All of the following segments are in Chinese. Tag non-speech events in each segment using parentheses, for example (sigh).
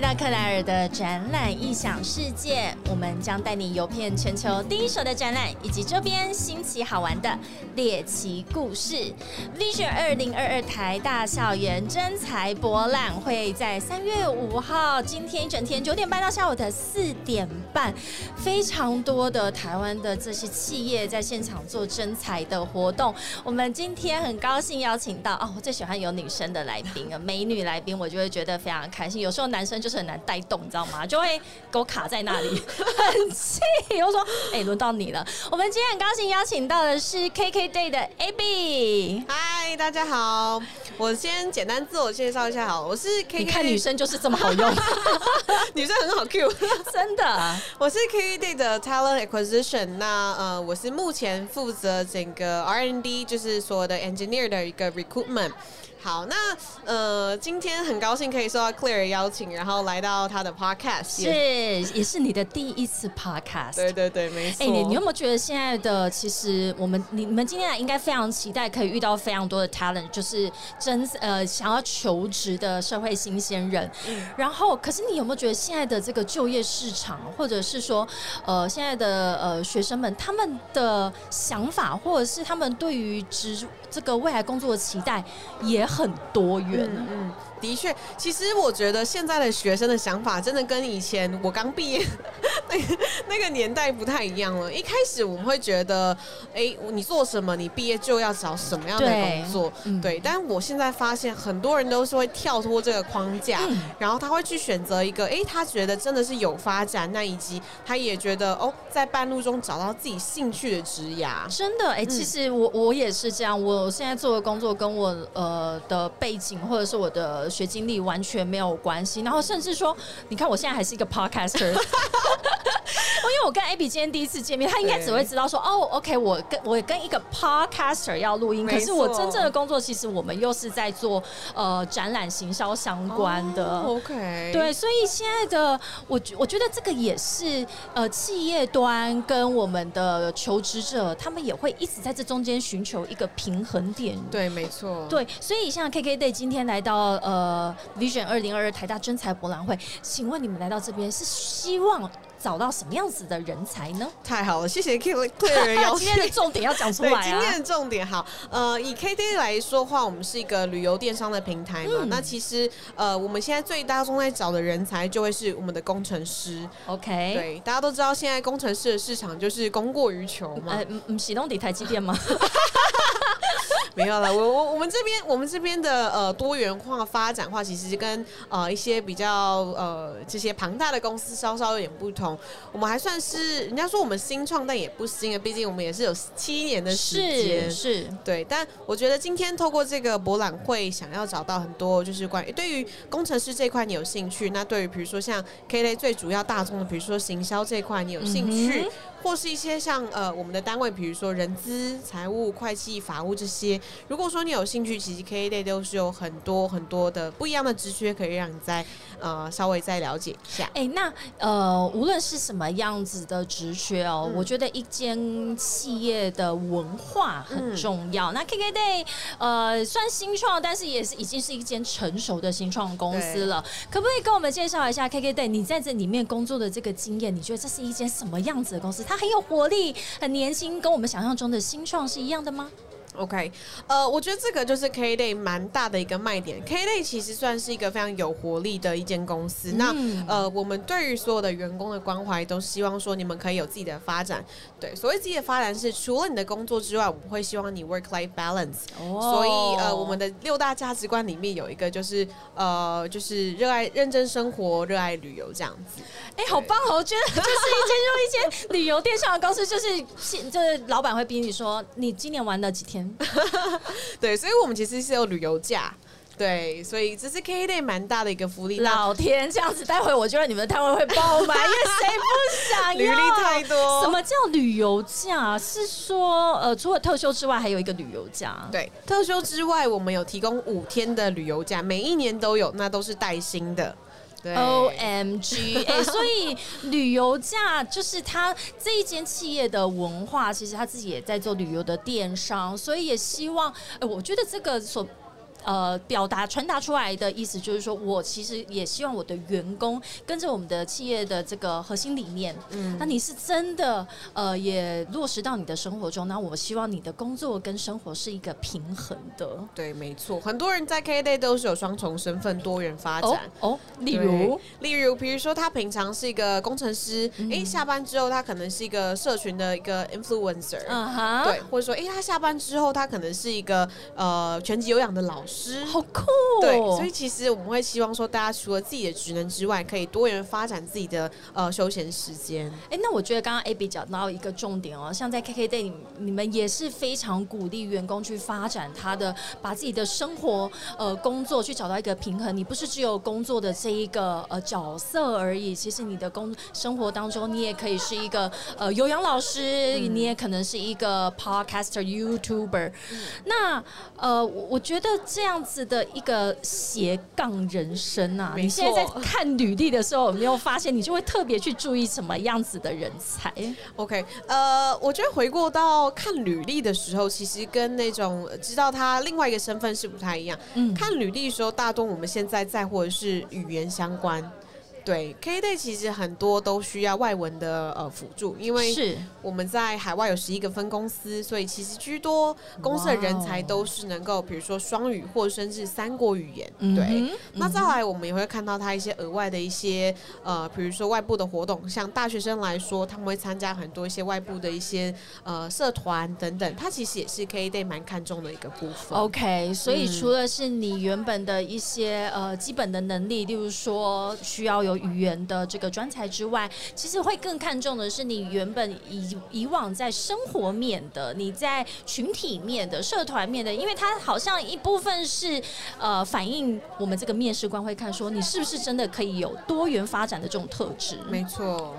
来到克莱尔的展览异想世界，我们将带你游遍全球第一手的展览，以及周边新奇好玩的猎奇故事。Vision 二零二二台大校园真才博览会在三月五号，今天一整天九点半到下午的四点半，非常多的台湾的这些企业在现场做真才的活动。我们今天很高兴邀请到哦，我最喜欢有女生的来宾啊，美女来宾，我就会觉得非常开心。有时候男生就是很难带动，你知道吗？就会给我卡在那里，(laughs) 很气。我说，哎，轮到你了。我们今天很高兴邀请到的是 KK Day 的 AB。嗨，大家好，我先简单自我介绍一下，好，我是 KK。你看女生就是这么好用，(laughs) 女生很好 Q，(laughs) 真的。我是 KK Day 的 Talent Acquisition，那呃，我是目前负责整个 R&D，就是所有的 Engineer 的一个 Recruitment。好，那呃，今天很高兴可以受到 Claire 邀请，然后来到他的 Podcast，是也是你的第一次 Podcast，对对对，没错。哎，你你有没有觉得现在的其实我们你们今天来应该非常期待可以遇到非常多的 talent，就是真呃想要求职的社会新鲜人。嗯然后，可是你有没有觉得现在的这个就业市场，或者是说呃现在的呃学生们他们的想法，或者是他们对于职这个未来工作的期待也很多元。嗯，的确，其实我觉得现在的学生的想法真的跟以前我刚毕业那 (laughs) 那个年代不太一样了。一开始我们会觉得，哎，你做什么，你毕业就要找什么样的工作，对。但我现在发现，很多人都是会跳脱这个框架，然后他会去选择一个，哎，他觉得真的是有发展，那以及他也觉得哦，在半路中找到自己兴趣的职涯。真的，哎，其实我我也是这样。我现在做的工作跟我呃的背景或者是我的学经历完全没有关系，然后甚至说，你看我现在还是一个 podcaster。(laughs) 我跟 Abby 今天第一次见面，他应该只会知道说哦，OK，我跟我跟一个 podcaster 要录音，可是我真正的工作其实我们又是在做呃展览行销相关的。OK，对，所以现在的我我觉得这个也是呃企业端跟我们的求职者，他们也会一直在这中间寻求一个平衡点。对，没错。对，所以像 KK Day 今天来到呃 Vision 二零二二台大真才博览会，请问你们来到这边是希望？找到什么样子的人才呢？太好了，谢谢 K K (laughs) 邀今天的重点要讲出来啊！今天的重点好，呃，以 K D 来说话，我们是一个旅游电商的平台嘛。那其实呃，我们现在最大众在找的人才就会是我们的工程师。OK，对，大家都知道现在工程师的市场就是供过于求嘛。嗯嗯，启动底台积电吗？(laughs) 没有了，我我我们这边我们这边的呃多元化发展化，其实跟呃一些比较呃这些庞大的公司稍稍有点不同。我们还算是人家说我们新创，但也不新啊，毕竟我们也是有七年的时间，是对。但我觉得今天透过这个博览会，想要找到很多就是关于对于工程师这块你有兴趣，那对于比如说像 K 类最主要大众的，比如说行销这块你有兴趣。或是一些像呃我们的单位，比如说人资、财务、会计、法务这些。如果说你有兴趣，其实 K A Day 都是有很多很多的不一样的职缺，可以让你在呃稍微再了解一下。哎，那呃无论是什么样子的职缺哦，我觉得一间企业的文化很重要。那 K K Day 呃算新创，但是也是已经是一间成熟的新创公司了。可不可以跟我们介绍一下 K K Day 你在这里面工作的这个经验？你觉得这是一间什么样子的公司？他很有活力，很年轻，跟我们想象中的新创是一样的吗？？OK，呃，我觉得这个就是 K Day 蛮大的一个卖点。K Day 其实算是一个非常有活力的一间公司。那呃，我们对于所有的员工的关怀，都希望说你们可以有自己的发展。对，所谓自己的发展是除了你的工作之外，我们会希望你 work life balance。哦。所以呃，我们的六大价值观里面有一个就是呃，就是热爱认真生活，热爱旅游这样子。哎，好棒哦！我觉得就是一间就一间旅游电商的公司，就是就是老板会逼你说，你今年玩了几天？(laughs) 对，所以我们其实是有旅游假，对，所以这是 K Day 蛮大的一个福利。老天，这样子，待会我觉得你们的摊位会爆满，因为谁不想 (laughs) 要？履历太多。什么叫旅游假？是说，呃，除了特休之外，还有一个旅游假。对，特休之外，我们有提供五天的旅游假，每一年都有，那都是带薪的。O M G，(laughs) 哎，所以旅游价就是他这一间企业的文化，其实他自己也在做旅游的电商，所以也希望，哎，我觉得这个所呃表达传达出来的意思就是说，我其实也希望我的员工跟着我们的企业的这个核心理念，嗯，那你是真的呃也落实到你的生活中，那我希望你的工作跟生活是一个平衡的。对，没错，很多人在 K Day 都是有双重身份、多元发展。哦，例如？例如，比如说他平常是一个工程师，哎，下班之后他可能是一个社群的一个 influencer，嗯哼，对，或者说哎，他下班之后他可能是一个呃全职有氧的老师，好酷，对，所以其实我们会希望说，大家除了自己的职能之外，可以多元发展自己的呃休闲时间。哎，那我觉得刚刚 AB 讲到一个重点哦，像在 KK Day，你你们也是非常鼓励员工去发展他的，把自己的生活呃工作去找到一个平衡。你不是只有工作的这一个呃角色而已，其实你的工生活当中，你也可以是一个呃有氧老师，你也可能是一个 podcaster、YouTuber。那呃，我觉得这样子的一个斜杠人生啊，你现在在看履历的时候，有没有发现你就会特别去注意什么样子的人才？OK，呃，我觉得回过到看履历的时候，其实跟那种知道他另外一个身份是不太一样。嗯，看履历的时候，大多我们现在在乎的是语言相关。对，K Day 其实很多都需要外文的呃辅助，因为是我们在海外有十一个分公司，所以其实居多公司的人才都是能够，比如说双语或甚至三国语言。对，那再来我们也会看到他一些额外的一些呃，比如说外部的活动，像大学生来说，他们会参加很多一些外部的一些呃社团等等，它其实也是 K Day 蛮看重的一个部分。OK，所以除了是你原本的一些呃基本的能力，例如说需要有有语言的这个专才之外，其实会更看重的是你原本以以往在生活面的，你在群体面的、社团面的，因为它好像一部分是呃反映我们这个面试官会看说你是不是真的可以有多元发展的这种特质。没错。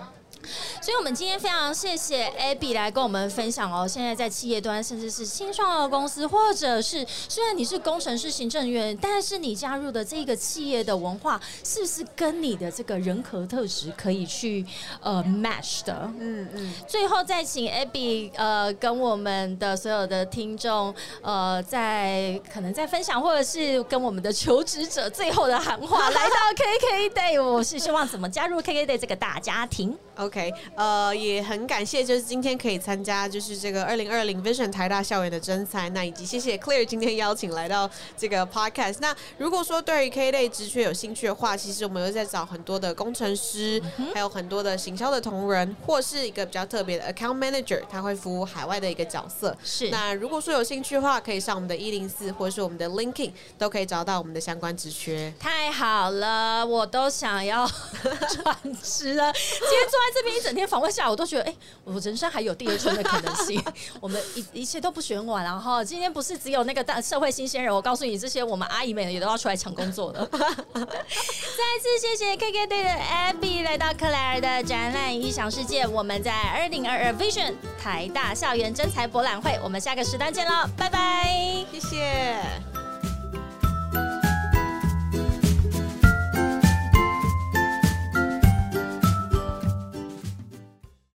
所以，我们今天非常谢谢 Abby 来跟我们分享哦。现在在企业端，甚至是新创的公司，或者是虽然你是工程师、行政员，但是你加入的这个企业的文化，是不是跟你的这个人格特质可以去呃 match 的？嗯嗯。最后再请 Abby 呃跟我们的所有的听众呃在可能在分享，或者是跟我们的求职者最后的喊话，来到 KK Day，我是希望怎么加入 KK Day 这个大家庭。OK，(laughs) 呃，也很感谢，就是今天可以参加，就是这个二零二零 Vision 台大校园的征才，那以及谢谢 Clear 今天邀请来到这个 Podcast。那如果说对于 K 类职缺有兴趣的话，其实我们又在找很多的工程师，还有很多的行销的同仁，或是一个比较特别的 Account Manager，他会服务海外的一个角色。是。那如果说有兴趣的话，可以上我们的一零四，或者是我们的 LinkedIn，都可以找到我们的相关职缺。太好了，我都想要 (laughs) 转职了。今天坐在。这这边一整天访问下来，我都觉得，哎，我人生还有第二春的可能性。(laughs) 我们一一切都不选晚，然后今天不是只有那个大社会新鲜人，我告诉你，这些我们阿姨们也都要出来抢工作的。(laughs) 再次谢谢 KK 队的 Abby 来到克莱尔的展览异想世界。我们在二零二二 Vision 台大校园真才博览会，我们下个时段见喽，拜拜，谢谢。